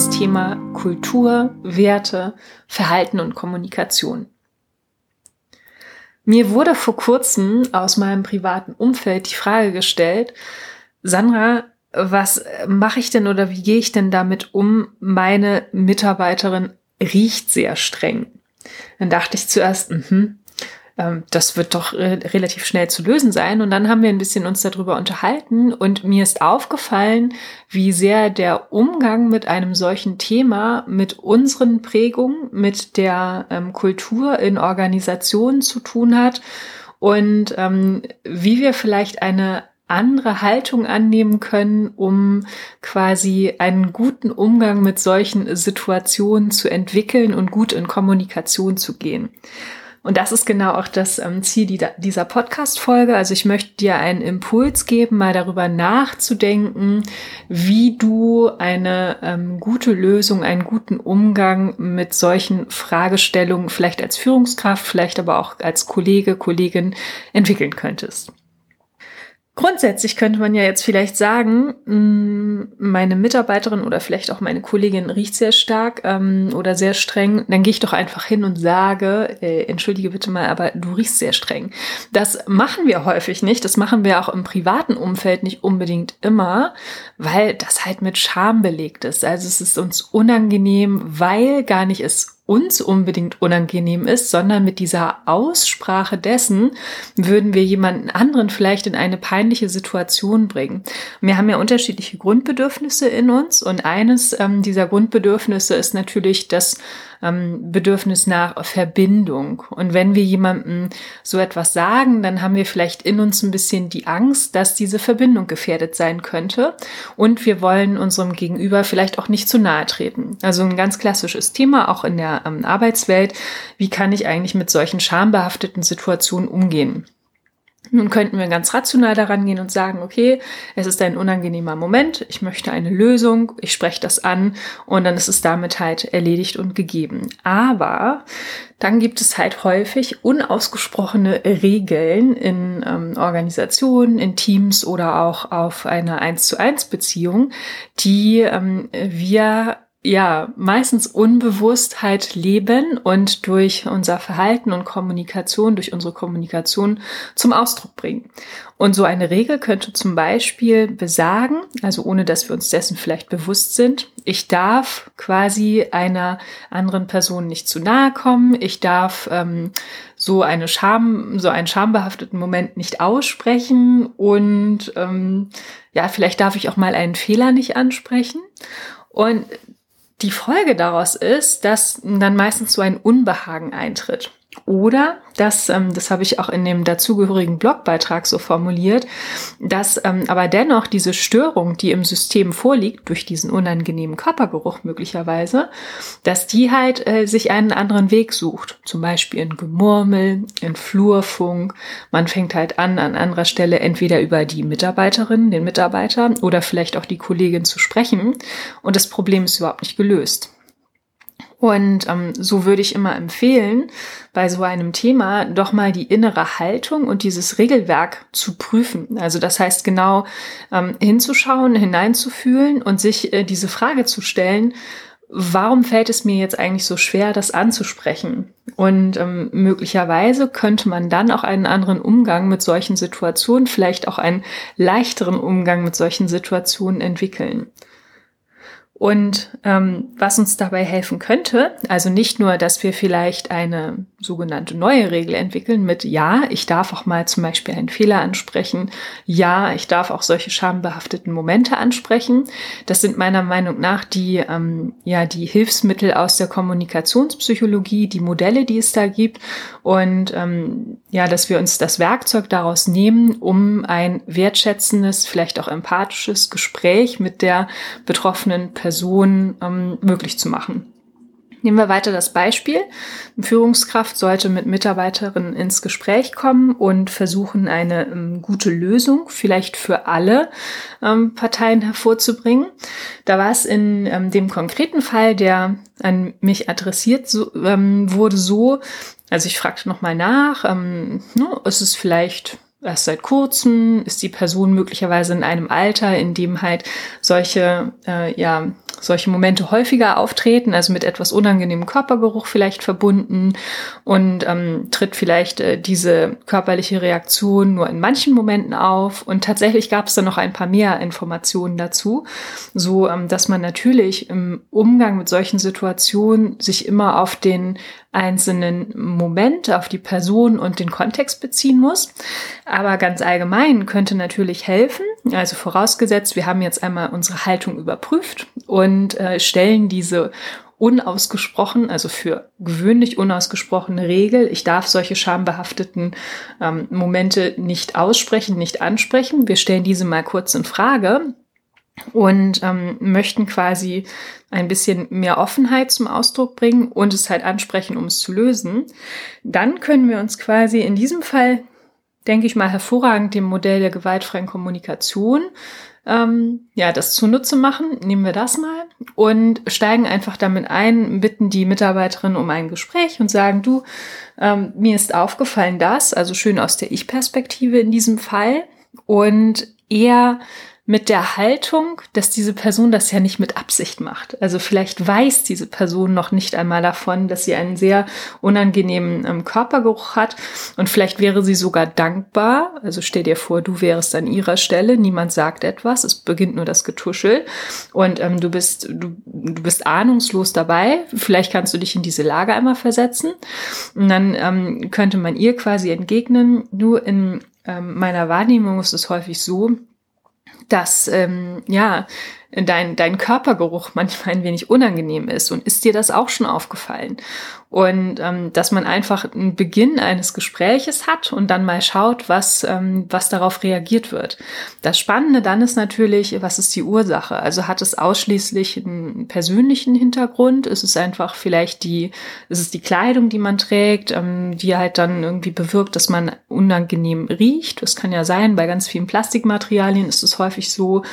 das Thema Kultur, Werte, Verhalten und Kommunikation. Mir wurde vor kurzem aus meinem privaten Umfeld die Frage gestellt, Sandra, was mache ich denn oder wie gehe ich denn damit um? Meine Mitarbeiterin riecht sehr streng. Dann dachte ich zuerst, mh, das wird doch relativ schnell zu lösen sein. Und dann haben wir ein bisschen uns darüber unterhalten und mir ist aufgefallen, wie sehr der Umgang mit einem solchen Thema mit unseren Prägungen, mit der ähm, Kultur in Organisationen zu tun hat und ähm, wie wir vielleicht eine andere Haltung annehmen können, um quasi einen guten Umgang mit solchen Situationen zu entwickeln und gut in Kommunikation zu gehen. Und das ist genau auch das ähm, Ziel dieser Podcast-Folge. Also ich möchte dir einen Impuls geben, mal darüber nachzudenken, wie du eine ähm, gute Lösung, einen guten Umgang mit solchen Fragestellungen vielleicht als Führungskraft, vielleicht aber auch als Kollege, Kollegin entwickeln könntest. Grundsätzlich könnte man ja jetzt vielleicht sagen, mm, meine Mitarbeiterin oder vielleicht auch meine Kollegin riecht sehr stark ähm, oder sehr streng. Dann gehe ich doch einfach hin und sage, äh, entschuldige bitte mal, aber du riechst sehr streng. Das machen wir häufig nicht. Das machen wir auch im privaten Umfeld nicht unbedingt immer, weil das halt mit Scham belegt ist. Also es ist uns unangenehm, weil gar nicht es uns unbedingt unangenehm ist, sondern mit dieser Aussprache dessen würden wir jemanden anderen vielleicht in eine peinliche Situation bringen. Wir haben ja unterschiedliche Grundbedürfnisse in uns und eines ähm, dieser Grundbedürfnisse ist natürlich das ähm, Bedürfnis nach Verbindung. Und wenn wir jemandem so etwas sagen, dann haben wir vielleicht in uns ein bisschen die Angst, dass diese Verbindung gefährdet sein könnte. Und wir wollen unserem Gegenüber vielleicht auch nicht zu nahe treten. Also ein ganz klassisches Thema auch in der ähm, Arbeitswelt. Wie kann ich eigentlich mit solchen schambehafteten Situationen umgehen? Nun könnten wir ganz rational daran gehen und sagen, okay, es ist ein unangenehmer Moment, ich möchte eine Lösung, ich spreche das an und dann ist es damit halt erledigt und gegeben. Aber dann gibt es halt häufig unausgesprochene Regeln in ähm, Organisationen, in Teams oder auch auf einer 1 zu 1 Beziehung, die ähm, wir ja, meistens unbewusst halt leben und durch unser Verhalten und Kommunikation, durch unsere Kommunikation zum Ausdruck bringen. Und so eine Regel könnte zum Beispiel besagen, also ohne dass wir uns dessen vielleicht bewusst sind, ich darf quasi einer anderen Person nicht zu nahe kommen, ich darf ähm, so eine Scham, so einen schambehafteten Moment nicht aussprechen und ähm, ja, vielleicht darf ich auch mal einen Fehler nicht ansprechen. Und die Folge daraus ist, dass dann meistens so ein Unbehagen eintritt. Oder, dass, ähm, das habe ich auch in dem dazugehörigen Blogbeitrag so formuliert, dass ähm, aber dennoch diese Störung, die im System vorliegt, durch diesen unangenehmen Körpergeruch möglicherweise, dass die halt äh, sich einen anderen Weg sucht. Zum Beispiel in Gemurmel, in Flurfunk. Man fängt halt an, an anderer Stelle entweder über die Mitarbeiterin, den Mitarbeiter oder vielleicht auch die Kollegin zu sprechen. Und das Problem ist überhaupt nicht gelöst. Und ähm, so würde ich immer empfehlen, bei so einem Thema doch mal die innere Haltung und dieses Regelwerk zu prüfen. Also das heißt genau ähm, hinzuschauen, hineinzufühlen und sich äh, diese Frage zu stellen, warum fällt es mir jetzt eigentlich so schwer, das anzusprechen? Und ähm, möglicherweise könnte man dann auch einen anderen Umgang mit solchen Situationen, vielleicht auch einen leichteren Umgang mit solchen Situationen entwickeln. Und ähm, was uns dabei helfen könnte, also nicht nur, dass wir vielleicht eine sogenannte neue Regel entwickeln mit Ja, ich darf auch mal zum Beispiel einen Fehler ansprechen, Ja, ich darf auch solche schambehafteten Momente ansprechen. Das sind meiner Meinung nach die, ähm, ja, die Hilfsmittel aus der Kommunikationspsychologie, die Modelle, die es da gibt. Und ähm, ja, dass wir uns das Werkzeug daraus nehmen, um ein wertschätzendes, vielleicht auch empathisches Gespräch mit der betroffenen Person Person ähm, möglich zu machen. Nehmen wir weiter das Beispiel. Eine Führungskraft sollte mit Mitarbeiterinnen ins Gespräch kommen und versuchen, eine ähm, gute Lösung vielleicht für alle ähm, Parteien hervorzubringen. Da war es in ähm, dem konkreten Fall, der an mich adressiert so, ähm, wurde, so, also ich fragte nochmal nach, ähm, ne, ist es vielleicht erst seit kurzem, ist die Person möglicherweise in einem Alter, in dem halt solche äh, ja, solche Momente häufiger auftreten, also mit etwas unangenehmem Körpergeruch vielleicht verbunden und ähm, tritt vielleicht äh, diese körperliche Reaktion nur in manchen Momenten auf. Und tatsächlich gab es dann noch ein paar mehr Informationen dazu, so ähm, dass man natürlich im Umgang mit solchen Situationen sich immer auf den einzelnen Moment, auf die Person und den Kontext beziehen muss. Aber ganz allgemein könnte natürlich helfen, also vorausgesetzt, wir haben jetzt einmal unsere Haltung überprüft und äh, stellen diese unausgesprochen, also für gewöhnlich unausgesprochene Regel. Ich darf solche schambehafteten ähm, Momente nicht aussprechen, nicht ansprechen. Wir stellen diese mal kurz in Frage und ähm, möchten quasi ein bisschen mehr Offenheit zum Ausdruck bringen und es halt ansprechen, um es zu lösen, dann können wir uns quasi in diesem Fall, denke ich mal, hervorragend dem Modell der gewaltfreien Kommunikation ähm, ja, das zunutze machen. Nehmen wir das mal und steigen einfach damit ein, bitten die Mitarbeiterin um ein Gespräch und sagen, du, ähm, mir ist aufgefallen das, also schön aus der Ich-Perspektive in diesem Fall und eher mit der Haltung, dass diese Person das ja nicht mit Absicht macht. Also vielleicht weiß diese Person noch nicht einmal davon, dass sie einen sehr unangenehmen ähm, Körpergeruch hat und vielleicht wäre sie sogar dankbar. Also stell dir vor, du wärst an ihrer Stelle, niemand sagt etwas, es beginnt nur das Getuschel und ähm, du bist du, du bist ahnungslos dabei. Vielleicht kannst du dich in diese Lage einmal versetzen und dann ähm, könnte man ihr quasi entgegnen. Nur in ähm, meiner Wahrnehmung ist es häufig so, dass ähm, ja dein, dein Körpergeruch manchmal ein wenig unangenehm ist. Und ist dir das auch schon aufgefallen? Und ähm, dass man einfach einen Beginn eines Gespräches hat und dann mal schaut, was, ähm, was darauf reagiert wird. Das Spannende dann ist natürlich, was ist die Ursache? Also hat es ausschließlich einen persönlichen Hintergrund? Ist es einfach vielleicht die, ist es die Kleidung, die man trägt, ähm, die halt dann irgendwie bewirkt, dass man unangenehm riecht? Das kann ja sein, bei ganz vielen Plastikmaterialien ist es häufig so,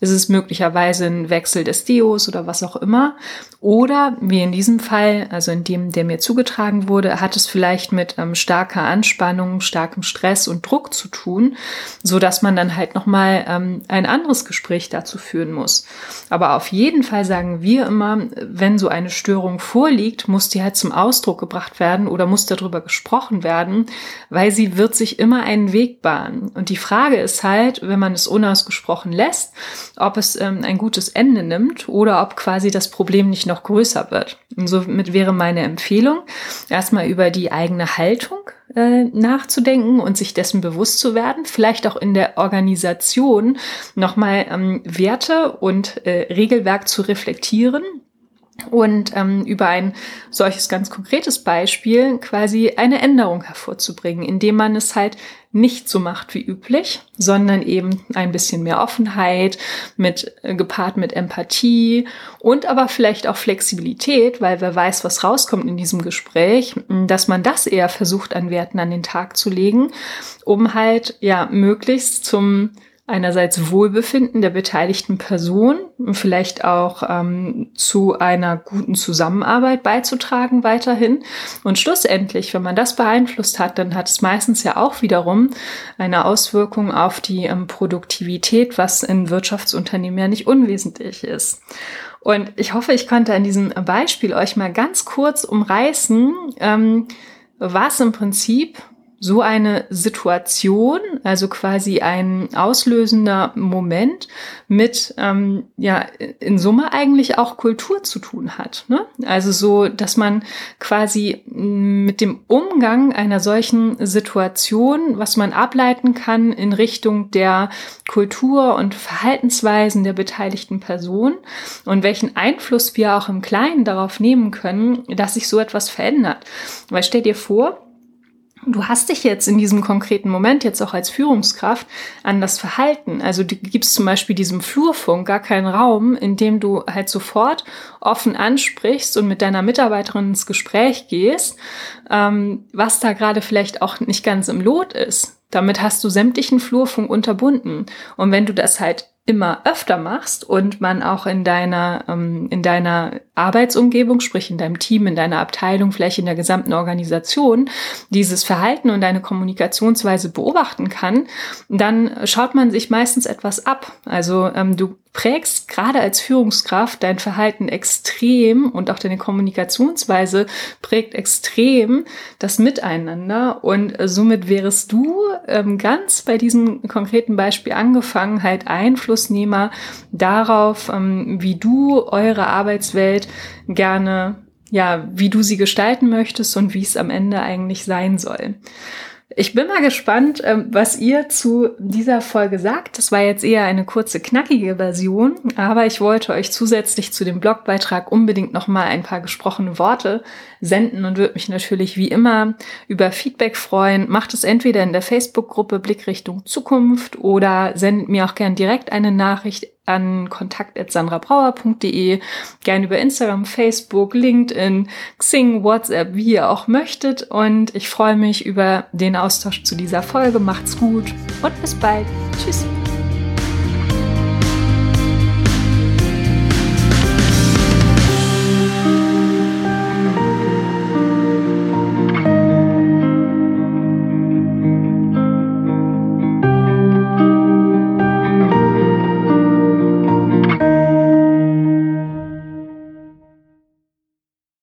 ist es möglicherweise ein Wechsel des Deos oder was auch immer. Oder wie in diesem Fall, also in dem, der mir zugetragen wurde, hat es vielleicht mit ähm, starker Anspannung, starkem Stress und Druck zu tun, so dass man dann halt noch mal ähm, ein anderes Gespräch dazu führen muss. Aber auf jeden Fall sagen wir immer, wenn so eine Störung vorliegt, muss die halt zum Ausdruck gebracht werden oder muss darüber gesprochen werden, weil sie wird sich immer einen Weg bahnen. Und die Frage ist halt, wenn man es unausgesprochen lässt, ob es ähm, ein gutes Ende nimmt oder ob quasi das Problem nicht noch größer wird. Und somit wäre meine Empfehlung, Empfehlung, erstmal über die eigene Haltung äh, nachzudenken und sich dessen bewusst zu werden, vielleicht auch in der Organisation nochmal ähm, Werte und äh, Regelwerk zu reflektieren und ähm, über ein solches ganz konkretes Beispiel quasi eine Änderung hervorzubringen, indem man es halt nicht so macht wie üblich, sondern eben ein bisschen mehr Offenheit mit äh, gepaart mit Empathie und aber vielleicht auch Flexibilität, weil wer weiß, was rauskommt in diesem Gespräch, dass man das eher versucht an Werten an den Tag zu legen, um halt ja möglichst zum einerseits Wohlbefinden der beteiligten Person vielleicht auch ähm, zu einer guten Zusammenarbeit beizutragen weiterhin. Und schlussendlich, wenn man das beeinflusst hat, dann hat es meistens ja auch wiederum eine Auswirkung auf die ähm, Produktivität, was in Wirtschaftsunternehmen ja nicht unwesentlich ist. Und ich hoffe, ich konnte an diesem Beispiel euch mal ganz kurz umreißen, ähm, was im Prinzip so eine Situation, also quasi ein auslösender Moment mit, ähm, ja, in Summe eigentlich auch Kultur zu tun hat. Ne? Also so, dass man quasi mit dem Umgang einer solchen Situation, was man ableiten kann in Richtung der Kultur und Verhaltensweisen der beteiligten Person und welchen Einfluss wir auch im Kleinen darauf nehmen können, dass sich so etwas verändert. Weil stell dir vor, du hast dich jetzt in diesem konkreten Moment jetzt auch als Führungskraft an das Verhalten. Also du gibst zum Beispiel diesem Flurfunk gar keinen Raum, in dem du halt sofort offen ansprichst und mit deiner Mitarbeiterin ins Gespräch gehst, ähm, was da gerade vielleicht auch nicht ganz im Lot ist. Damit hast du sämtlichen Flurfunk unterbunden. Und wenn du das halt immer öfter machst und man auch in deiner, ähm, in deiner Arbeitsumgebung, sprich in deinem Team, in deiner Abteilung, vielleicht in der gesamten Organisation, dieses Verhalten und deine Kommunikationsweise beobachten kann, dann schaut man sich meistens etwas ab. Also ähm, du prägst gerade als Führungskraft dein Verhalten extrem und auch deine Kommunikationsweise prägt extrem das Miteinander und somit wärest du ähm, ganz bei diesem konkreten Beispiel angefangen, halt Einflussnehmer darauf, ähm, wie du eure Arbeitswelt gerne ja, wie du sie gestalten möchtest und wie es am Ende eigentlich sein soll. Ich bin mal gespannt, ähm, was ihr zu dieser Folge sagt. Das war jetzt eher eine kurze, knackige Version, aber ich wollte euch zusätzlich zu dem Blogbeitrag unbedingt noch mal ein paar gesprochene Worte senden und würde mich natürlich wie immer über Feedback freuen. Macht es entweder in der Facebook-Gruppe Blickrichtung Zukunft oder sendet mir auch gern direkt eine Nachricht an kontakt.sandrabrauer.de, gern über Instagram, Facebook, LinkedIn, Xing, WhatsApp, wie ihr auch möchtet. Und ich freue mich über den Austausch zu dieser Folge. Macht's gut und bis bald. Tschüss.